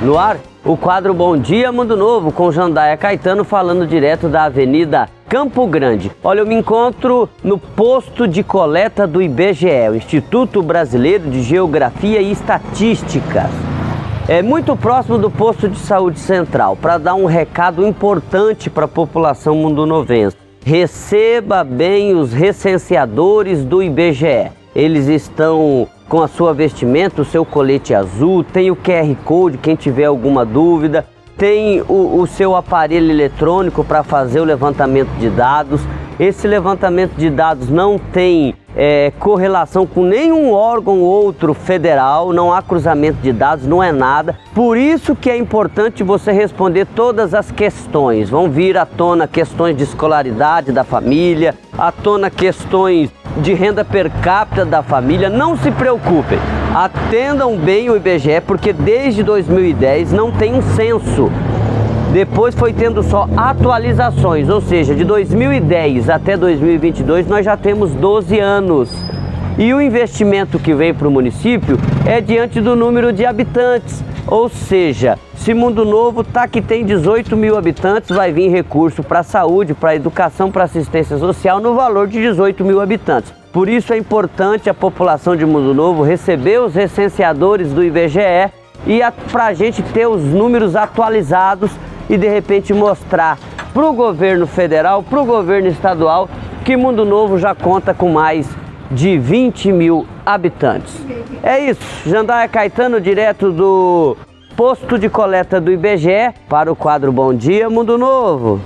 No ar, o quadro Bom Dia Mundo Novo com Jandaia Caetano falando direto da Avenida Campo Grande. Olha, eu me encontro no posto de coleta do IBGE, o Instituto Brasileiro de Geografia e Estatística. É muito próximo do posto de saúde central, para dar um recado importante para a população mundonovense. Receba bem os recenseadores do IBGE. Eles estão com a sua vestimenta, o seu colete azul, tem o QR Code, quem tiver alguma dúvida, tem o, o seu aparelho eletrônico para fazer o levantamento de dados. Esse levantamento de dados não tem é, correlação com nenhum órgão outro federal, não há cruzamento de dados, não é nada. Por isso que é importante você responder todas as questões. Vão vir à tona questões de escolaridade da família, à tona questões de renda per capita da família, não se preocupem. Atendam bem o IBGE, porque desde 2010 não tem um censo. Depois foi tendo só atualizações, ou seja, de 2010 até 2022 nós já temos 12 anos. E o investimento que vem para o município é diante do número de habitantes. Ou seja, se Mundo Novo tá que tem 18 mil habitantes, vai vir recurso para saúde, para educação, para assistência social no valor de 18 mil habitantes. Por isso é importante a população de Mundo Novo receber os recenseadores do IBGE e para a gente ter os números atualizados e de repente mostrar para o governo federal, para o governo estadual, que Mundo Novo já conta com mais de 20 mil habitantes. É isso, Jandaia Caetano, direto do posto de coleta do IBGE, para o quadro Bom Dia Mundo Novo.